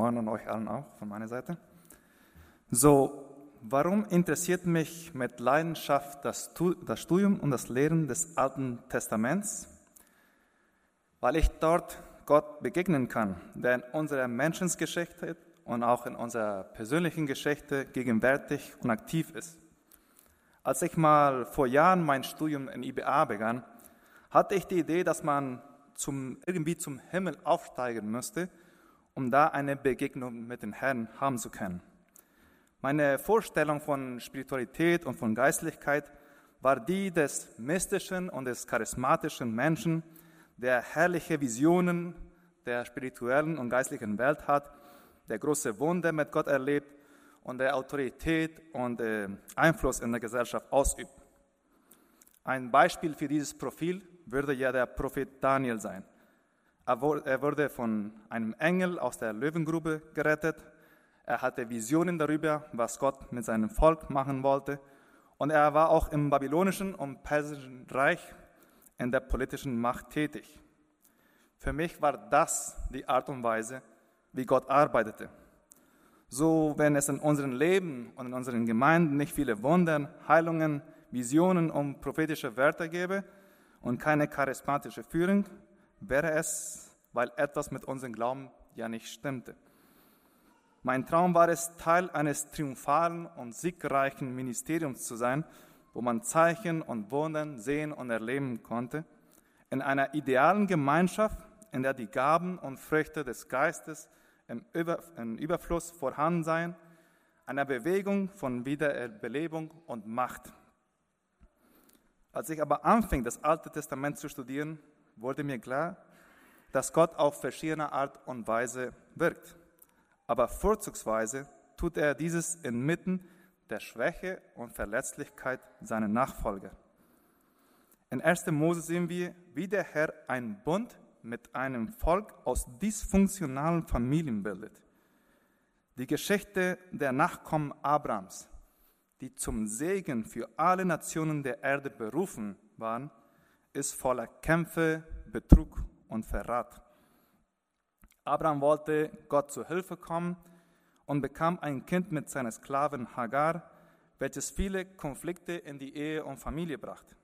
Morgen und euch allen auch von meiner Seite. So, warum interessiert mich mit Leidenschaft das, das Studium und das Lehren des Alten Testaments? Weil ich dort Gott begegnen kann, der in unserer Menschensgeschichte und auch in unserer persönlichen Geschichte gegenwärtig und aktiv ist. Als ich mal vor Jahren mein Studium in IBA begann, hatte ich die Idee, dass man zum, irgendwie zum Himmel aufsteigen müsste, um da eine Begegnung mit dem Herrn haben zu können. Meine Vorstellung von Spiritualität und von Geistlichkeit war die des mystischen und des charismatischen Menschen, der herrliche Visionen der spirituellen und geistlichen Welt hat, der große Wunder mit Gott erlebt und der Autorität und äh, Einfluss in der Gesellschaft ausübt. Ein Beispiel für dieses Profil würde ja der Prophet Daniel sein. Er wurde von einem Engel aus der Löwengrube gerettet. Er hatte Visionen darüber, was Gott mit seinem Volk machen wollte. Und er war auch im babylonischen und persischen Reich in der politischen Macht tätig. Für mich war das die Art und Weise, wie Gott arbeitete. So, wenn es in unserem Leben und in unseren Gemeinden nicht viele Wunder, Heilungen, Visionen und prophetische Wörter gäbe, und keine charismatische Führung, wäre es, weil etwas mit unserem Glauben ja nicht stimmte. Mein Traum war es, Teil eines triumphalen und siegreichen Ministeriums zu sein, wo man Zeichen und Wunder sehen und erleben konnte, in einer idealen Gemeinschaft, in der die Gaben und Früchte des Geistes im, Über, im Überfluss vorhanden seien, einer Bewegung von Wiederbelebung und Macht. Als ich aber anfing, das Alte Testament zu studieren, wurde mir klar, dass Gott auf verschiedene Art und Weise wirkt. Aber vorzugsweise tut er dieses inmitten der Schwäche und Verletzlichkeit seiner Nachfolger. In 1. Mose sehen wir, wie der Herr einen Bund mit einem Volk aus dysfunktionalen Familien bildet. Die Geschichte der Nachkommen Abrams die zum Segen für alle Nationen der Erde berufen waren, ist voller Kämpfe, Betrug und Verrat. Abraham wollte Gott zu Hilfe kommen und bekam ein Kind mit seiner Sklavin Hagar, welches viele Konflikte in die Ehe und Familie brachte.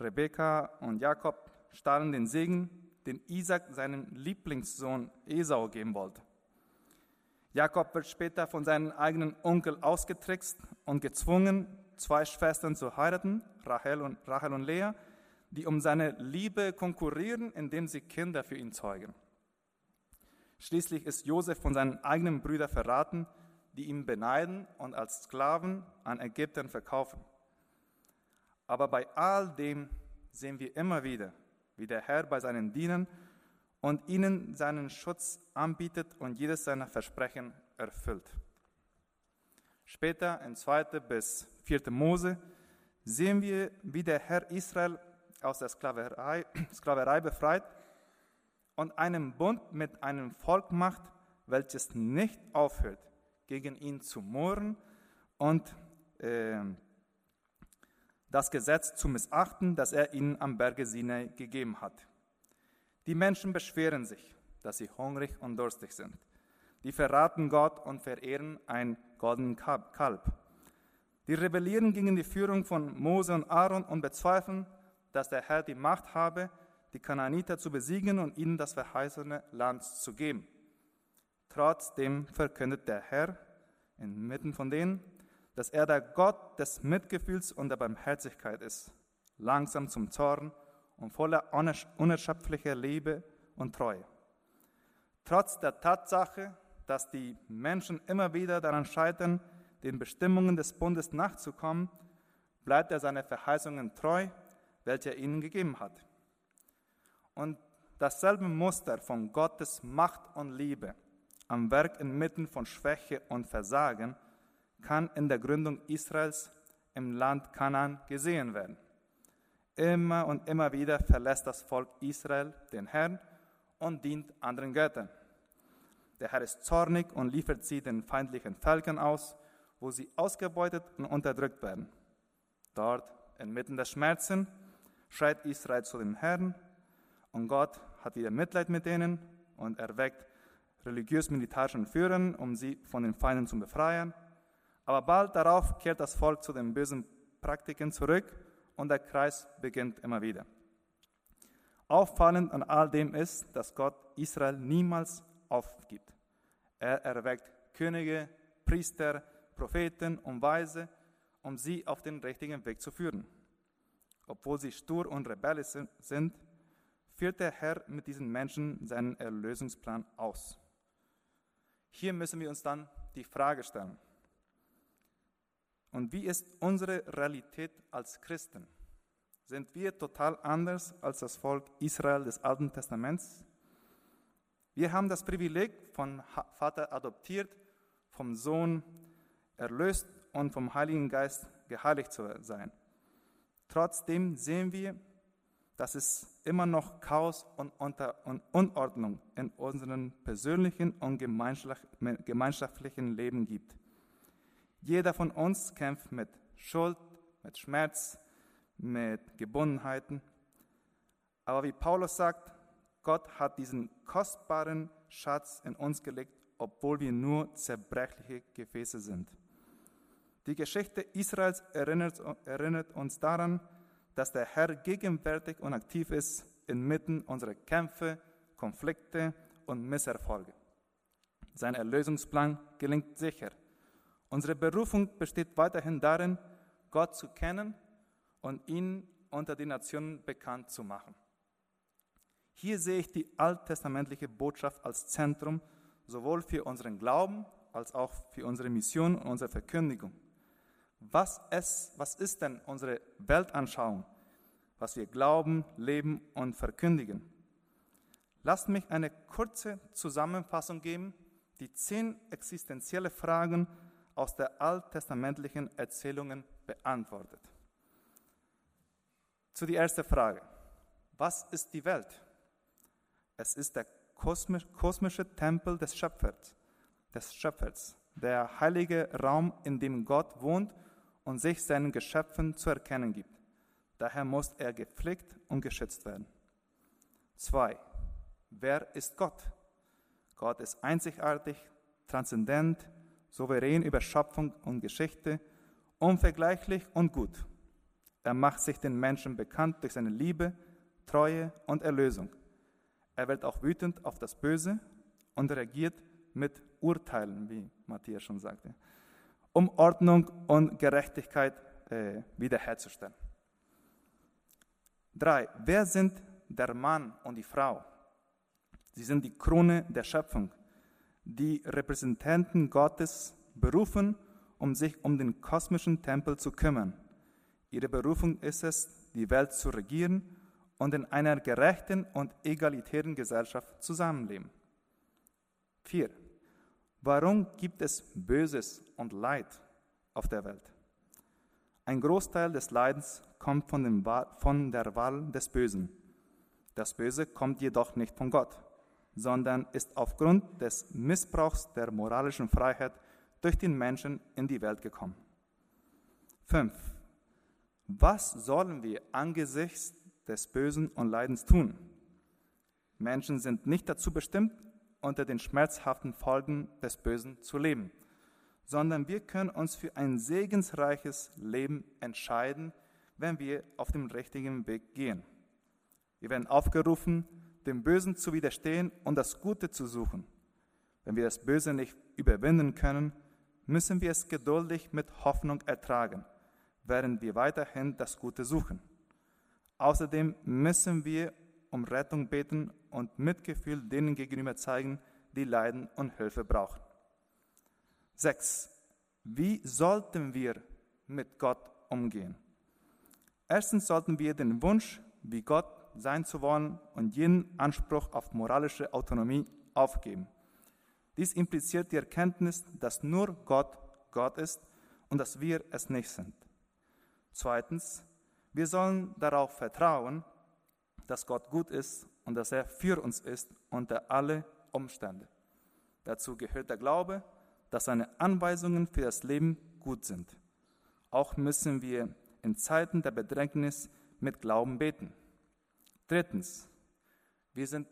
Rebekka und Jakob stahlen den Segen, den Isaac seinem Lieblingssohn Esau geben wollte. Jakob wird später von seinem eigenen Onkel ausgetrickst und gezwungen, zwei Schwestern zu heiraten, Rachel und, Rachel und Lea, die um seine Liebe konkurrieren, indem sie Kinder für ihn zeugen. Schließlich ist Josef von seinen eigenen Brüdern verraten, die ihn beneiden und als Sklaven an Ägypten verkaufen. Aber bei all dem sehen wir immer wieder, wie der Herr bei seinen Dienern und ihnen seinen Schutz anbietet und jedes seiner Versprechen erfüllt. Später in 2. bis 4. Mose sehen wir, wie der Herr Israel aus der Sklaverei, Sklaverei befreit und einen Bund mit einem Volk macht, welches nicht aufhört, gegen ihn zu murren und äh, das Gesetz zu missachten, das er ihnen am Berge Sinai gegeben hat. Die Menschen beschweren sich, dass sie hungrig und durstig sind. Die verraten Gott und verehren ein goldenen Kalb. Die rebellieren gegen die Führung von Mose und Aaron und bezweifeln, dass der Herr die Macht habe, die Kanaaniter zu besiegen und ihnen das verheißene Land zu geben. Trotzdem verkündet der Herr inmitten von denen, dass er der Gott des Mitgefühls und der Barmherzigkeit ist, langsam zum Zorn und voller unerschöpflicher Liebe und Treue. Trotz der Tatsache, dass die Menschen immer wieder daran scheitern, den Bestimmungen des Bundes nachzukommen, bleibt er seine Verheißungen treu, welche er ihnen gegeben hat. Und dasselbe Muster von Gottes Macht und Liebe am Werk inmitten von Schwäche und Versagen kann in der Gründung Israels im Land Kanaan gesehen werden. Immer und immer wieder verlässt das Volk Israel den Herrn und dient anderen Göttern. Der Herr ist zornig und liefert sie den feindlichen Völkern aus, wo sie ausgebeutet und unterdrückt werden. Dort, inmitten der Schmerzen, schreit Israel zu dem Herrn und Gott hat wieder Mitleid mit ihnen und erweckt religiös-militärischen Führern, um sie von den Feinden zu befreien. Aber bald darauf kehrt das Volk zu den bösen Praktiken zurück und der Kreis beginnt immer wieder. Auffallend an all dem ist, dass Gott Israel niemals aufgibt. Er erweckt Könige, Priester, Propheten und Weise, um sie auf den richtigen Weg zu führen. Obwohl sie stur und rebellisch sind, führt der Herr mit diesen Menschen seinen Erlösungsplan aus. Hier müssen wir uns dann die Frage stellen, und wie ist unsere Realität als Christen? Sind wir total anders als das Volk Israel des Alten Testaments? Wir haben das Privileg, von Vater adoptiert, vom Sohn erlöst und vom Heiligen Geist geheiligt zu sein. Trotzdem sehen wir, dass es immer noch Chaos und Unordnung in unserem persönlichen und gemeinschaftlichen Leben gibt. Jeder von uns kämpft mit Schuld, mit Schmerz, mit Gebundenheiten. Aber wie Paulus sagt, Gott hat diesen kostbaren Schatz in uns gelegt, obwohl wir nur zerbrechliche Gefäße sind. Die Geschichte Israels erinnert, erinnert uns daran, dass der Herr gegenwärtig und aktiv ist inmitten unserer Kämpfe, Konflikte und Misserfolge. Sein Erlösungsplan gelingt sicher. Unsere Berufung besteht weiterhin darin, Gott zu kennen und ihn unter den Nationen bekannt zu machen. Hier sehe ich die alttestamentliche Botschaft als Zentrum sowohl für unseren Glauben als auch für unsere Mission und unsere Verkündigung. Was, es, was ist denn unsere Weltanschauung, was wir glauben, leben und verkündigen? Lasst mich eine kurze Zusammenfassung geben, die zehn existenzielle Fragen aus der alttestamentlichen Erzählungen beantwortet. Zu die erste Frage. Was ist die Welt? Es ist der kosmische Tempel des Schöpfers, des Schöpfers, der heilige Raum, in dem Gott wohnt und sich seinen Geschöpfen zu erkennen gibt. Daher muss er gepflegt und geschützt werden. Zwei. Wer ist Gott? Gott ist einzigartig, transzendent, souverän über Schöpfung und Geschichte, unvergleichlich und gut. Er macht sich den Menschen bekannt durch seine Liebe, Treue und Erlösung. Er wird auch wütend auf das Böse und reagiert mit Urteilen, wie Matthias schon sagte, um Ordnung und Gerechtigkeit äh, wiederherzustellen. Drei. Wer sind der Mann und die Frau? Sie sind die Krone der Schöpfung die Repräsentanten Gottes berufen, um sich um den kosmischen Tempel zu kümmern. Ihre Berufung ist es, die Welt zu regieren und in einer gerechten und egalitären Gesellschaft zusammenleben. 4. Warum gibt es Böses und Leid auf der Welt? Ein Großteil des Leidens kommt von, dem, von der Wahl des Bösen. Das Böse kommt jedoch nicht von Gott sondern ist aufgrund des Missbrauchs der moralischen Freiheit durch den Menschen in die Welt gekommen. 5. Was sollen wir angesichts des Bösen und Leidens tun? Menschen sind nicht dazu bestimmt, unter den schmerzhaften Folgen des Bösen zu leben, sondern wir können uns für ein segensreiches Leben entscheiden, wenn wir auf dem richtigen Weg gehen. Wir werden aufgerufen, dem Bösen zu widerstehen und das Gute zu suchen. Wenn wir das Böse nicht überwinden können, müssen wir es geduldig mit Hoffnung ertragen, während wir weiterhin das Gute suchen. Außerdem müssen wir um Rettung beten und Mitgefühl denen gegenüber zeigen, die leiden und Hilfe brauchen. 6. Wie sollten wir mit Gott umgehen? Erstens sollten wir den Wunsch, wie Gott sein zu wollen und jeden Anspruch auf moralische Autonomie aufgeben. Dies impliziert die Erkenntnis, dass nur Gott Gott ist und dass wir es nicht sind. Zweitens, wir sollen darauf vertrauen, dass Gott gut ist und dass er für uns ist unter alle Umstände. Dazu gehört der Glaube, dass seine Anweisungen für das Leben gut sind. Auch müssen wir in Zeiten der Bedrängnis mit Glauben beten. Drittens, wir sind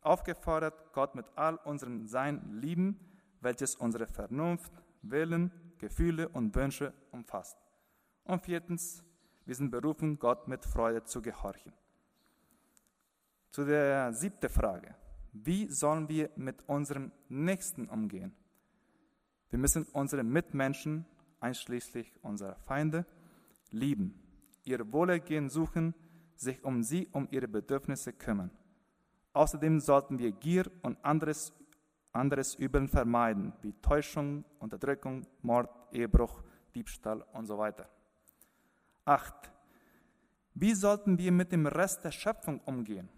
aufgefordert, Gott mit all unserem Sein lieben, welches unsere Vernunft, Willen, Gefühle und Wünsche umfasst. Und viertens, wir sind berufen, Gott mit Freude zu gehorchen. Zu der siebten Frage. Wie sollen wir mit unserem Nächsten umgehen? Wir müssen unsere Mitmenschen, einschließlich unserer Feinde, lieben, ihr Wohlergehen suchen, sich um sie, um ihre Bedürfnisse kümmern. Außerdem sollten wir Gier und anderes, anderes Übeln vermeiden, wie Täuschung, Unterdrückung, Mord, Ehebruch, Diebstahl und so weiter. Acht. Wie sollten wir mit dem Rest der Schöpfung umgehen?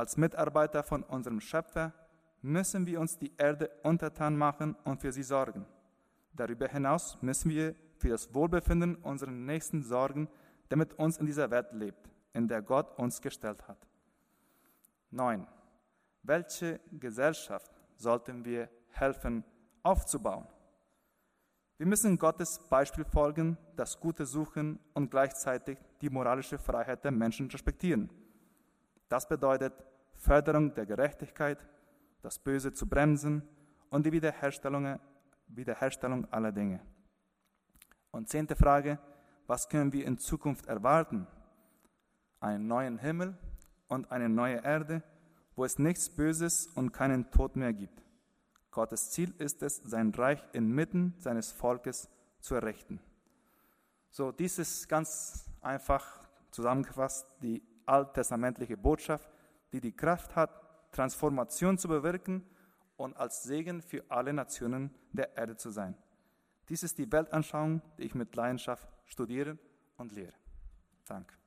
Als Mitarbeiter von unserem Schöpfer müssen wir uns die Erde untertan machen und für sie sorgen. Darüber hinaus müssen wir für das Wohlbefinden unserer Nächsten sorgen, der mit uns in dieser Welt lebt, in der Gott uns gestellt hat. 9. Welche Gesellschaft sollten wir helfen aufzubauen? Wir müssen Gottes Beispiel folgen, das Gute suchen und gleichzeitig die moralische Freiheit der Menschen respektieren. Das bedeutet Förderung der Gerechtigkeit, das Böse zu bremsen und die Wiederherstellung, Wiederherstellung aller Dinge. Und zehnte Frage, was können wir in Zukunft erwarten? Einen neuen Himmel und eine neue Erde, wo es nichts Böses und keinen Tod mehr gibt. Gottes Ziel ist es, sein Reich inmitten seines Volkes zu errichten. So, dies ist ganz einfach zusammengefasst die alttestamentliche Botschaft, die die Kraft hat, Transformation zu bewirken und als Segen für alle Nationen der Erde zu sein. Dies ist die Weltanschauung, die ich mit Leidenschaft studiere und lehre. Danke.